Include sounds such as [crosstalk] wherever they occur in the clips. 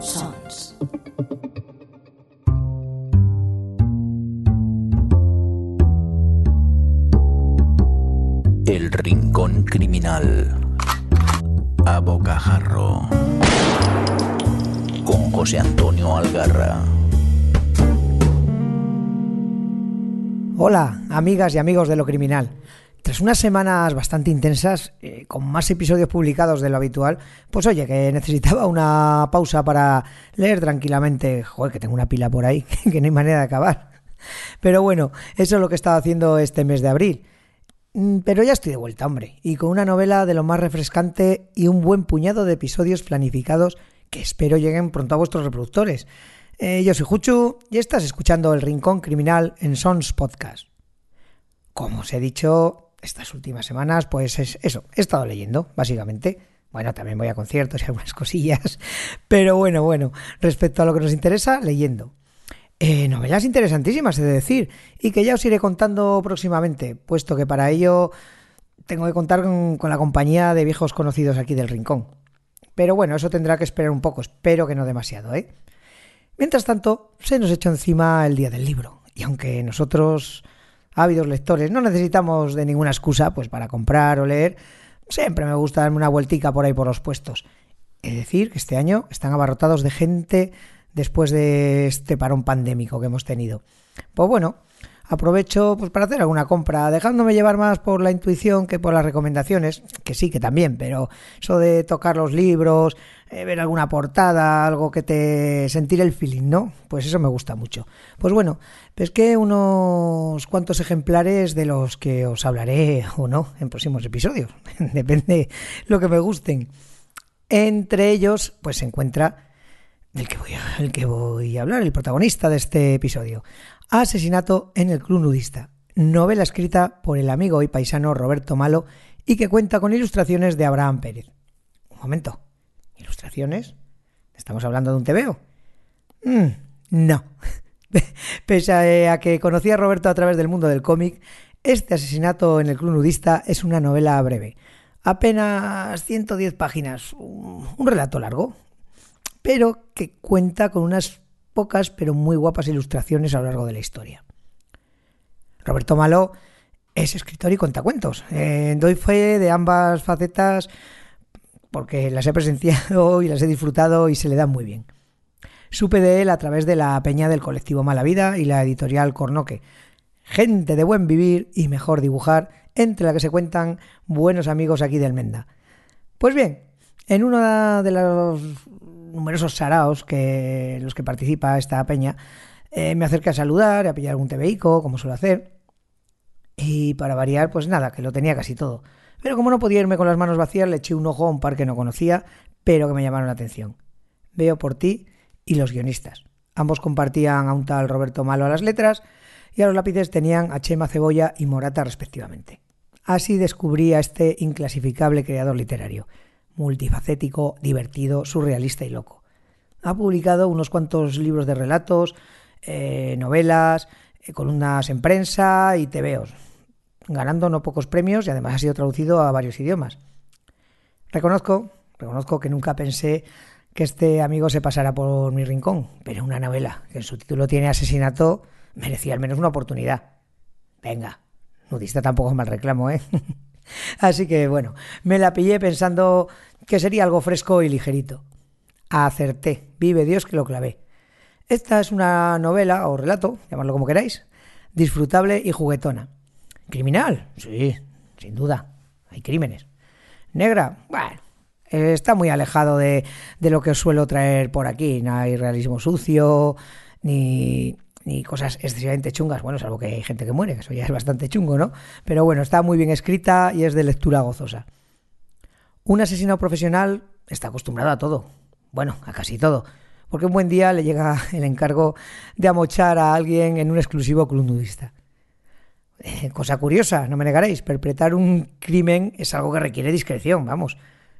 Sons. El Rincón Criminal. A Bocajarro. Con José Antonio Algarra. Hola, amigas y amigos de lo criminal. Tras unas semanas bastante intensas, eh, con más episodios publicados de lo habitual, pues oye, que necesitaba una pausa para leer tranquilamente. Joder, que tengo una pila por ahí, [laughs] que no hay manera de acabar. Pero bueno, eso es lo que he estado haciendo este mes de abril. Mm, Pero ya estoy de vuelta, hombre, y con una novela de lo más refrescante y un buen puñado de episodios planificados que espero lleguen pronto a vuestros reproductores. Eh, yo soy Juchu y estás escuchando El Rincón Criminal en Sons Podcast. Como os he dicho, estas últimas semanas, pues es eso, he estado leyendo, básicamente. Bueno, también voy a conciertos y algunas [laughs] cosillas, pero bueno, bueno, respecto a lo que nos interesa, leyendo. Eh, novelas interesantísimas, he de decir, y que ya os iré contando próximamente, puesto que para ello tengo que contar con, la compañía de viejos conocidos aquí del Rincón. Pero bueno, eso tendrá que esperar un poco, espero que no demasiado, ¿eh? Mientras tanto, se nos echó encima el día del libro, y aunque nosotros, ávidos lectores, no necesitamos de ninguna excusa pues para comprar o leer, siempre me gusta darme una vueltica por ahí por los puestos. Es decir, que este año están abarrotados de gente después de este parón pandémico que hemos tenido. Pues bueno, aprovecho pues para hacer alguna compra, dejándome llevar más por la intuición que por las recomendaciones, que sí, que también, pero eso de tocar los libros, eh, ver alguna portada, algo que te sentir el feeling, ¿no? Pues eso me gusta mucho. Pues bueno, pesqué unos cuantos ejemplares de los que os hablaré o no en próximos episodios, [laughs] depende lo que me gusten. Entre ellos, pues se encuentra el que, voy a, que voy a hablar, el protagonista de este episodio. Asesinato en el Club Nudista, novela escrita por el amigo y paisano Roberto Malo y que cuenta con ilustraciones de Abraham Pérez. Un momento, ¿ilustraciones? ¿Estamos hablando de un TVO? Mm, no. [laughs] Pese a que conocí a Roberto a través del mundo del cómic, este asesinato en el Club Nudista es una novela breve. Apenas 110 páginas, un relato largo, pero que cuenta con unas pocas pero muy guapas ilustraciones a lo largo de la historia. Roberto Malo es escritor y cuentacuentos. Eh, doy fe de ambas facetas porque las he presenciado [laughs] y las he disfrutado y se le dan muy bien. Supe de él a través de la peña del colectivo Mala Vida y la editorial Cornoque. Gente de buen vivir y mejor dibujar, entre la que se cuentan buenos amigos aquí del Menda. Pues bien, en uno de los numerosos saraos que los que participa esta peña, eh, me acerqué a saludar, a pillar algún tebeico, como suelo hacer. Y para variar, pues nada, que lo tenía casi todo. Pero como no podía irme con las manos vacías, le eché un ojo a un par que no conocía, pero que me llamaron la atención. Veo por ti y los guionistas. Ambos compartían a un tal Roberto Malo a las letras y a los lápices tenían a Chema Cebolla y Morata respectivamente. Así descubrí a este inclasificable creador literario multifacético, divertido, surrealista y loco. Ha publicado unos cuantos libros de relatos, eh, novelas, eh, columnas en prensa y tebeos, ganando no pocos premios y además ha sido traducido a varios idiomas. Reconozco, reconozco que nunca pensé que este amigo se pasara por mi rincón, pero una novela que en su título tiene asesinato merecía al menos una oportunidad. Venga, nudista tampoco es mal reclamo, ¿eh? [laughs] [laughs] Así que bueno, me la pillé pensando que sería algo fresco y ligerito. Acerté, vive Dios que lo clavé. Esta es una novela o relato, llamadlo como queráis, disfrutable y juguetona. ¿Criminal? Sí, sin duda. Hay crímenes. ¿Negra? Bueno, está muy alejado de, lo que suelo traer por aquí. No hay realismo sucio, ni, ni cosas excesivamente chungas. Bueno, salvo que hay gente que muere, que eso ya es bastante chungo, ¿no? Pero bueno, está muy bien escrita y es de lectura gozosa. Un asesino profesional está acostumbrado a todo. Bueno, a casi todo. Porque un buen día le llega [laughs] el encargo de amochar a alguien en un exclusivo club nudista. Eh, cosa curiosa, no me negaréis, perpetrar un crimen es algo que requiere discreción, vamos,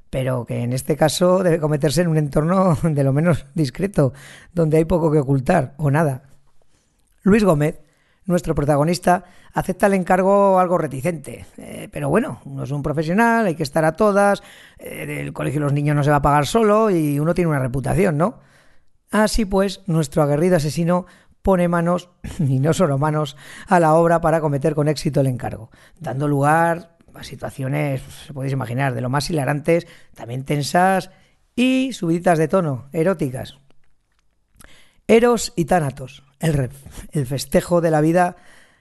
pero que en este caso debe cometerse en un entorno [laughs] de lo menos discreto, donde hay poco que ocultar o nada. Luis Gómez nuestro protagonista acepta el encargo algo reticente. Eh, pero bueno, uno es un profesional, hay que estar a todas, eh, el colegio de los niños no se va a pagar solo y uno tiene una reputación, ¿no? Así pues, nuestro aguerrido asesino pone manos, [clears throat] y no solo manos, a la obra para cometer con éxito el encargo, dando lugar a situaciones, se podéis imaginar, de lo más hilarantes, también tensas y subiditas de tono, eróticas. Eros y Tánatos, el, el festejo de la vida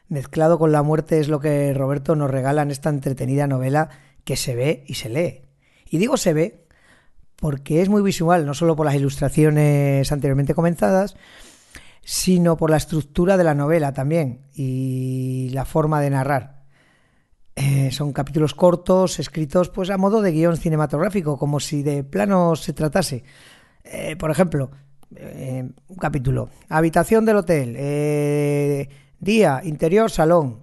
mezclado con la muerte es lo que Roberto nos regala en esta entretenida novela que se ve y se lee. Y digo se ve porque es muy visual, no solo por las ilustraciones anteriormente comenzadas, sino por la estructura de la novela también y la forma de narrar. Eh, son capítulos cortos, escritos pues a modo de guion cinematográfico, como si de plano se tratase. Eh, por ejemplo, eh, un capítulo, habitación del hotel, día, interior, salón,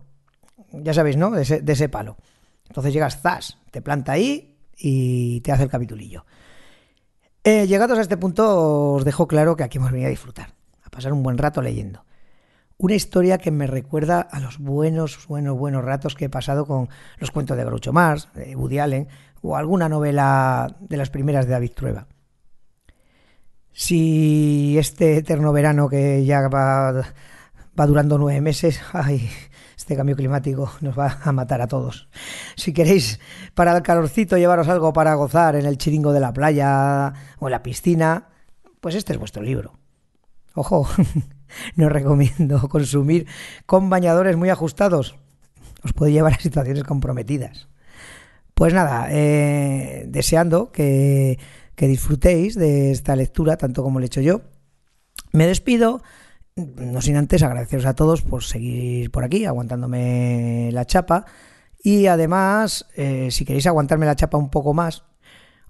ya sabéis, ¿no? De ese, de ese palo. Entonces llegas, zas, te planta ahí y te hace el capitulillo. llegados a este punto os dejo claro que aquí hemos venido a disfrutar, a pasar un buen rato leyendo una historia que me recuerda a los buenos, buenos, buenos ratos que he pasado con los cuentos de Groucho Marx, de Woody Allen, o alguna novela de las primeras de David Trueba. Si este eterno verano que ya va, durando nueve meses, ay, este cambio climático nos va a matar a todos. Si queréis para el calorcito llevaros algo para gozar en el chiringo de la playa o en la piscina, pues este es vuestro libro. Ojo, [laughs] no recomiendo consumir con bañadores muy ajustados. Os puede llevar a situaciones comprometidas. Pues nada, eh, deseando que, que disfrutéis de esta lectura tanto como lo he hecho yo. Me despido, no sin antes agradeceros a todos por seguir por aquí, aguantándome la chapa. Y además, eh, si queréis aguantarme la chapa un poco más,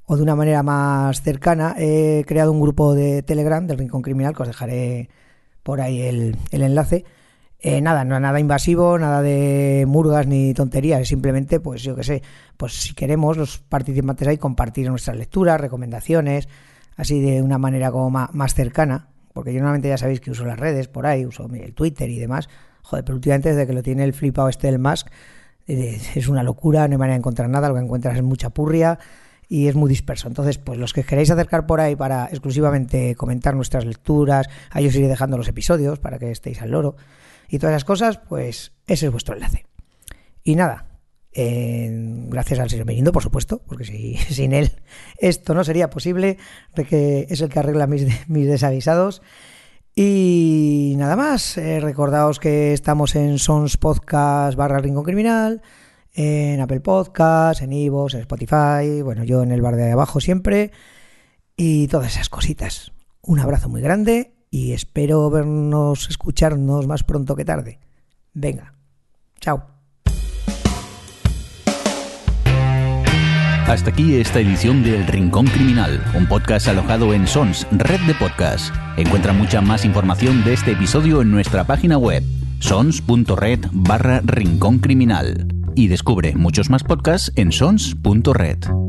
o de una manera más cercana, he creado un grupo de Telegram del Rincón Criminal que os dejaré por ahí el, enlace. Eh, nada, no nada invasivo, nada de murgas ni tonterías, simplemente, pues yo que sé, pues si queremos los participantes ahí compartir nuestras lecturas, recomendaciones, así de una manera como más, cercana, porque yo normalmente ya sabéis que uso las redes por ahí, uso el Twitter y demás, joder, pero últimamente desde que lo tiene el flipado este del Musk, eh, es una locura, no hay manera de encontrar nada, lo que encuentras es mucha purria, y es muy disperso. Entonces, pues los que queréis acercar por ahí para exclusivamente comentar nuestras lecturas, ahí os iré dejando los episodios para que estéis al loro y todas esas cosas, pues ese es vuestro enlace. Y nada, gracias al señor Merindo, por supuesto, porque si, [laughs] sin él esto no sería posible, que es el que arregla mis, mis desavisados. Y nada más, eh, recordaos que estamos en Sons Podcast barra Rincón Criminal, en Apple Podcasts, en Ivo, en Spotify, bueno, yo en el bar de abajo siempre, y todas esas cositas. Un abrazo muy grande y espero vernos, escucharnos más pronto que tarde. Venga, chao. Hasta aquí esta edición de El Rincón Criminal, un podcast alojado en Sons, red de podcast. Encuentra mucha más información de este episodio en nuestra página web, sons.red barra Rincón Criminal y descubre muchos más podcasts en sons.red.